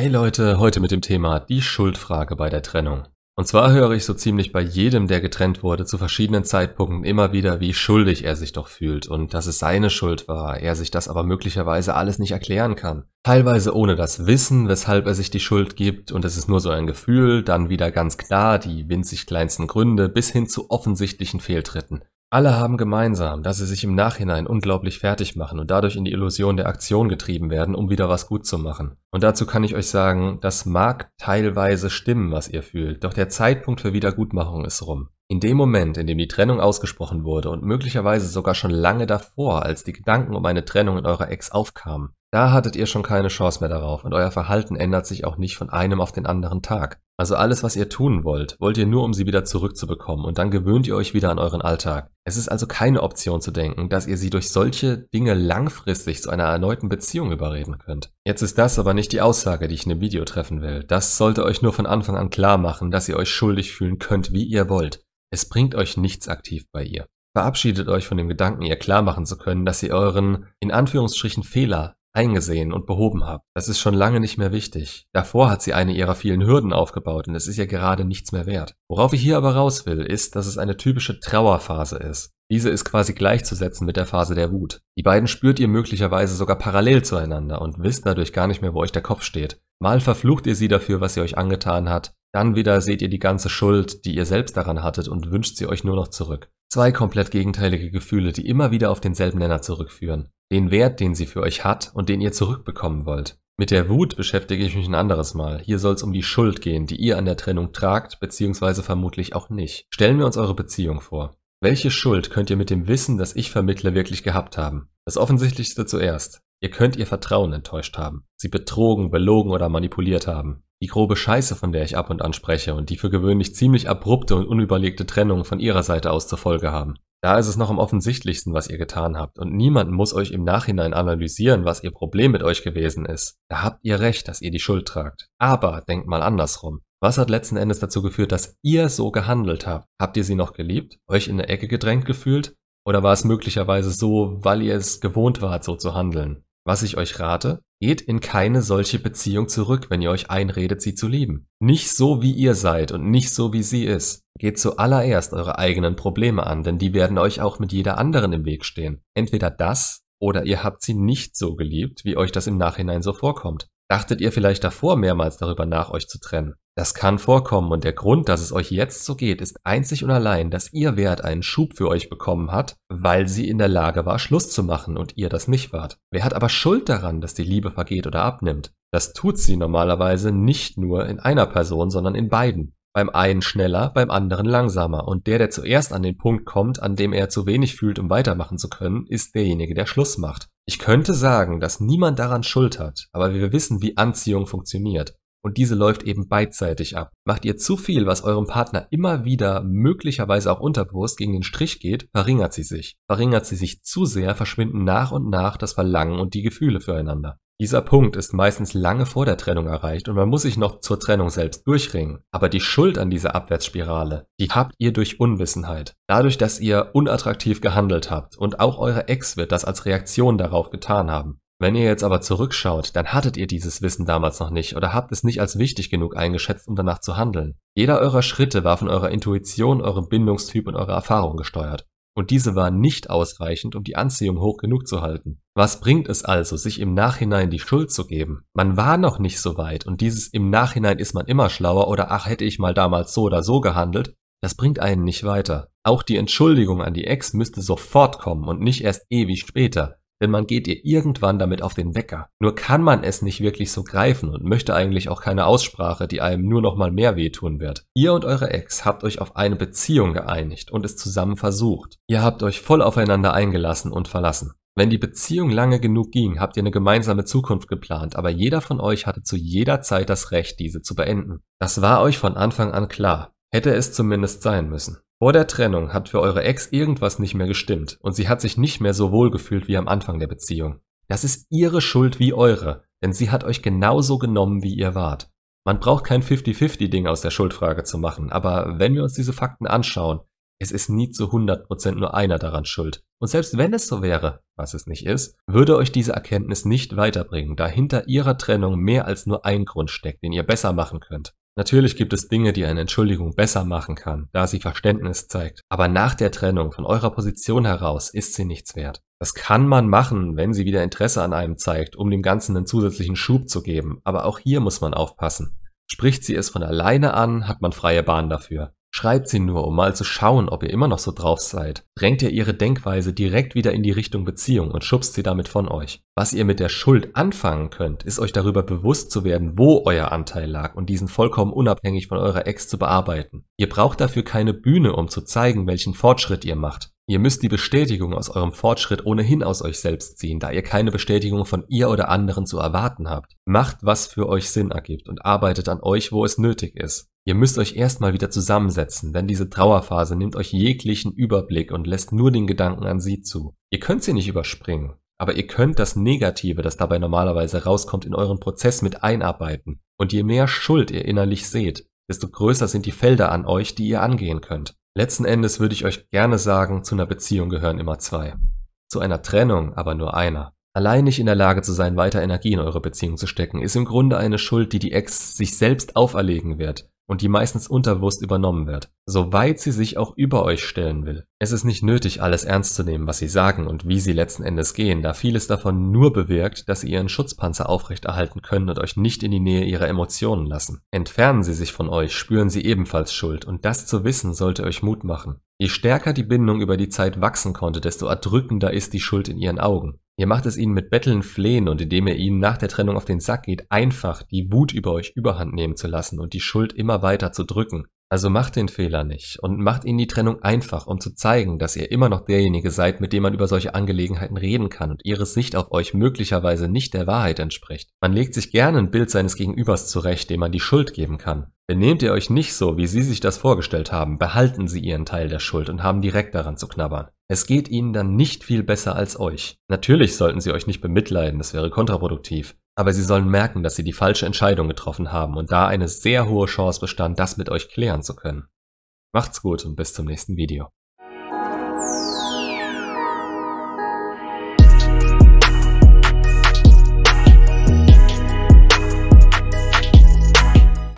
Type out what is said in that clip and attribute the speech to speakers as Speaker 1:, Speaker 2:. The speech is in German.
Speaker 1: Hey Leute, heute mit dem Thema die Schuldfrage bei der Trennung. Und zwar höre ich so ziemlich bei jedem, der getrennt wurde, zu verschiedenen Zeitpunkten immer wieder, wie schuldig er sich doch fühlt und dass es seine Schuld war, er sich das aber möglicherweise alles nicht erklären kann. Teilweise ohne das Wissen, weshalb er sich die Schuld gibt und es ist nur so ein Gefühl, dann wieder ganz klar die winzig kleinsten Gründe bis hin zu offensichtlichen Fehltritten. Alle haben gemeinsam, dass sie sich im Nachhinein unglaublich fertig machen und dadurch in die Illusion der Aktion getrieben werden, um wieder was gut zu machen. Und dazu kann ich euch sagen, das mag teilweise stimmen, was ihr fühlt, doch der Zeitpunkt für Wiedergutmachung ist rum. In dem Moment, in dem die Trennung ausgesprochen wurde und möglicherweise sogar schon lange davor, als die Gedanken um eine Trennung in eurer Ex aufkamen, da hattet ihr schon keine Chance mehr darauf und euer Verhalten ändert sich auch nicht von einem auf den anderen Tag. Also alles, was ihr tun wollt, wollt ihr nur, um sie wieder zurückzubekommen und dann gewöhnt ihr euch wieder an euren Alltag. Es ist also keine Option zu denken, dass ihr sie durch solche Dinge langfristig zu einer erneuten Beziehung überreden könnt. Jetzt ist das aber nicht die Aussage, die ich in dem Video treffen will. Das sollte euch nur von Anfang an klar machen, dass ihr euch schuldig fühlen könnt, wie ihr wollt. Es bringt euch nichts aktiv bei ihr. Verabschiedet euch von dem Gedanken, ihr klar machen zu können, dass ihr euren, in Anführungsstrichen, Fehler eingesehen und behoben habt. Das ist schon lange nicht mehr wichtig. Davor hat sie eine ihrer vielen Hürden aufgebaut und es ist ja gerade nichts mehr wert. Worauf ich hier aber raus will, ist, dass es eine typische Trauerphase ist. Diese ist quasi gleichzusetzen mit der Phase der Wut. Die beiden spürt ihr möglicherweise sogar parallel zueinander und wisst dadurch gar nicht mehr, wo euch der Kopf steht. Mal verflucht ihr sie dafür, was sie euch angetan hat, dann wieder seht ihr die ganze Schuld, die ihr selbst daran hattet und wünscht sie euch nur noch zurück. Zwei komplett gegenteilige Gefühle, die immer wieder auf denselben Nenner zurückführen. Den Wert, den sie für euch hat und den ihr zurückbekommen wollt. Mit der Wut beschäftige ich mich ein anderes Mal. Hier soll es um die Schuld gehen, die ihr an der Trennung tragt, beziehungsweise vermutlich auch nicht. Stellen wir uns eure Beziehung vor. Welche Schuld könnt ihr mit dem Wissen, das ich vermittle, wirklich gehabt haben? Das Offensichtlichste zuerst. Ihr könnt ihr Vertrauen enttäuscht haben, sie betrogen, belogen oder manipuliert haben. Die grobe Scheiße, von der ich ab und an spreche und die für gewöhnlich ziemlich abrupte und unüberlegte Trennung von ihrer Seite aus zur Folge haben. Da ist es noch am offensichtlichsten, was ihr getan habt, und niemand muss euch im Nachhinein analysieren, was ihr Problem mit euch gewesen ist. Da habt ihr recht, dass ihr die Schuld tragt. Aber denkt mal andersrum. Was hat letzten Endes dazu geführt, dass ihr so gehandelt habt? Habt ihr sie noch geliebt? Euch in der Ecke gedrängt gefühlt? Oder war es möglicherweise so, weil ihr es gewohnt wart, so zu handeln? Was ich euch rate, geht in keine solche Beziehung zurück, wenn ihr euch einredet, sie zu lieben. Nicht so, wie ihr seid und nicht so, wie sie ist. Geht zuallererst eure eigenen Probleme an, denn die werden euch auch mit jeder anderen im Weg stehen. Entweder das oder ihr habt sie nicht so geliebt, wie euch das im Nachhinein so vorkommt. Dachtet ihr vielleicht davor mehrmals darüber nach, euch zu trennen? Das kann vorkommen und der Grund, dass es euch jetzt so geht, ist einzig und allein, dass ihr Wert einen Schub für euch bekommen hat, weil sie in der Lage war, Schluss zu machen und ihr das nicht wart. Wer hat aber Schuld daran, dass die Liebe vergeht oder abnimmt? Das tut sie normalerweise nicht nur in einer Person, sondern in beiden. Beim einen schneller, beim anderen langsamer. Und der, der zuerst an den Punkt kommt, an dem er zu wenig fühlt, um weitermachen zu können, ist derjenige, der Schluss macht. Ich könnte sagen, dass niemand daran Schuld hat, aber wir wissen, wie Anziehung funktioniert. Und diese läuft eben beidseitig ab. Macht ihr zu viel, was eurem Partner immer wieder möglicherweise auch unterbewusst gegen den Strich geht, verringert sie sich. Verringert sie sich zu sehr, verschwinden nach und nach das Verlangen und die Gefühle füreinander. Dieser Punkt ist meistens lange vor der Trennung erreicht und man muss sich noch zur Trennung selbst durchringen. Aber die Schuld an dieser Abwärtsspirale, die habt ihr durch Unwissenheit. Dadurch, dass ihr unattraktiv gehandelt habt und auch eure Ex wird das als Reaktion darauf getan haben. Wenn ihr jetzt aber zurückschaut, dann hattet ihr dieses Wissen damals noch nicht oder habt es nicht als wichtig genug eingeschätzt, um danach zu handeln. Jeder eurer Schritte war von eurer Intuition, eurem Bindungstyp und eurer Erfahrung gesteuert und diese war nicht ausreichend, um die Anziehung hoch genug zu halten. Was bringt es also, sich im Nachhinein die Schuld zu geben? Man war noch nicht so weit und dieses im Nachhinein ist man immer schlauer oder ach hätte ich mal damals so oder so gehandelt, das bringt einen nicht weiter. Auch die Entschuldigung an die Ex müsste sofort kommen und nicht erst ewig später denn man geht ihr irgendwann damit auf den Wecker. Nur kann man es nicht wirklich so greifen und möchte eigentlich auch keine Aussprache, die einem nur noch mal mehr wehtun wird. Ihr und eure Ex habt euch auf eine Beziehung geeinigt und es zusammen versucht. Ihr habt euch voll aufeinander eingelassen und verlassen. Wenn die Beziehung lange genug ging, habt ihr eine gemeinsame Zukunft geplant, aber jeder von euch hatte zu jeder Zeit das Recht, diese zu beenden. Das war euch von Anfang an klar. Hätte es zumindest sein müssen. Vor der Trennung hat für eure Ex irgendwas nicht mehr gestimmt und sie hat sich nicht mehr so wohl gefühlt wie am Anfang der Beziehung. Das ist ihre Schuld wie eure, denn sie hat euch genauso genommen, wie ihr wart. Man braucht kein 50-50-Ding aus der Schuldfrage zu machen, aber wenn wir uns diese Fakten anschauen, Es ist nie zu 100% nur einer daran schuld. Und selbst wenn es so wäre, was es nicht ist, würde euch diese Erkenntnis nicht weiterbringen, da hinter ihrer Trennung mehr als nur ein Grund steckt, den ihr besser machen könnt. Natürlich gibt es Dinge, die eine Entschuldigung besser machen kann, da sie Verständnis zeigt. Aber nach der Trennung von eurer Position heraus ist sie nichts wert. Das kann man machen, wenn sie wieder Interesse an einem zeigt, um dem Ganzen einen zusätzlichen Schub zu geben. Aber auch hier muss man aufpassen. Spricht sie es von alleine an, hat man freie Bahn dafür. Schreibt sie nur, um mal zu schauen, ob ihr immer noch so drauf seid. Drängt ihr ihre Denkweise direkt wieder in die Richtung Beziehung und schubst sie damit von euch. Was ihr mit der Schuld anfangen könnt, ist euch darüber bewusst zu werden, wo euer Anteil lag und diesen vollkommen unabhängig von eurer Ex zu bearbeiten. Ihr braucht dafür keine Bühne, um zu zeigen, welchen Fortschritt ihr macht. Ihr müsst die Bestätigung aus eurem Fortschritt ohnehin aus euch selbst ziehen, da ihr keine Bestätigung von ihr oder anderen zu erwarten habt. Macht, was für euch Sinn ergibt und arbeitet an euch, wo es nötig ist. Ihr müsst euch erstmal wieder zusammensetzen, denn diese Trauerphase nimmt euch jeglichen Überblick und lässt nur den Gedanken an sie zu. Ihr könnt sie nicht überspringen, aber ihr könnt das Negative, das dabei normalerweise rauskommt, in euren Prozess mit einarbeiten. Und je mehr Schuld ihr innerlich seht, desto größer sind die Felder an euch, die ihr angehen könnt. Letzten Endes würde ich euch gerne sagen, zu einer Beziehung gehören immer zwei. Zu einer Trennung aber nur einer. Allein nicht in der Lage zu sein, weiter Energie in eure Beziehung zu stecken, ist im Grunde eine Schuld, die die Ex sich selbst auferlegen wird und die meistens unterbewusst übernommen wird, soweit sie sich auch über euch stellen will. Es ist nicht nötig, alles ernst zu nehmen, was sie sagen und wie sie letzten Endes gehen, da vieles davon nur bewirkt, dass sie ihren Schutzpanzer aufrechterhalten können und euch nicht in die Nähe ihrer Emotionen lassen. Entfernen sie sich von euch, spüren sie ebenfalls Schuld und das zu wissen sollte euch Mut machen. Je stärker die Bindung über die Zeit wachsen konnte, desto erdrückender ist die Schuld in ihren Augen. Ihr macht es ihnen mit Betteln, Flehen und indem ihr ihnen nach der Trennung auf den Sack geht, einfach die Wut über euch überhand nehmen zu lassen und die Schuld immer weiter zu drücken. Also macht den Fehler nicht und macht ihnen die Trennung einfach, um zu zeigen, dass ihr immer noch derjenige seid, mit dem man über solche Angelegenheiten reden kann und ihre Sicht auf euch möglicherweise nicht der Wahrheit entspricht. Man legt sich gerne ein Bild seines Gegenübers zurecht, dem man die Schuld geben kann. Benehmt ihr euch nicht so, wie sie sich das vorgestellt haben, behalten sie ihren Teil der Schuld und haben direkt daran zu knabbern. Es geht ihnen dann nicht viel besser als euch. Natürlich sollten sie euch nicht bemitleiden, das wäre kontraproduktiv aber sie sollen merken, dass sie die falsche Entscheidung getroffen haben und da eine sehr hohe Chance bestand, das mit euch klären zu können. Macht's gut und bis zum nächsten Video.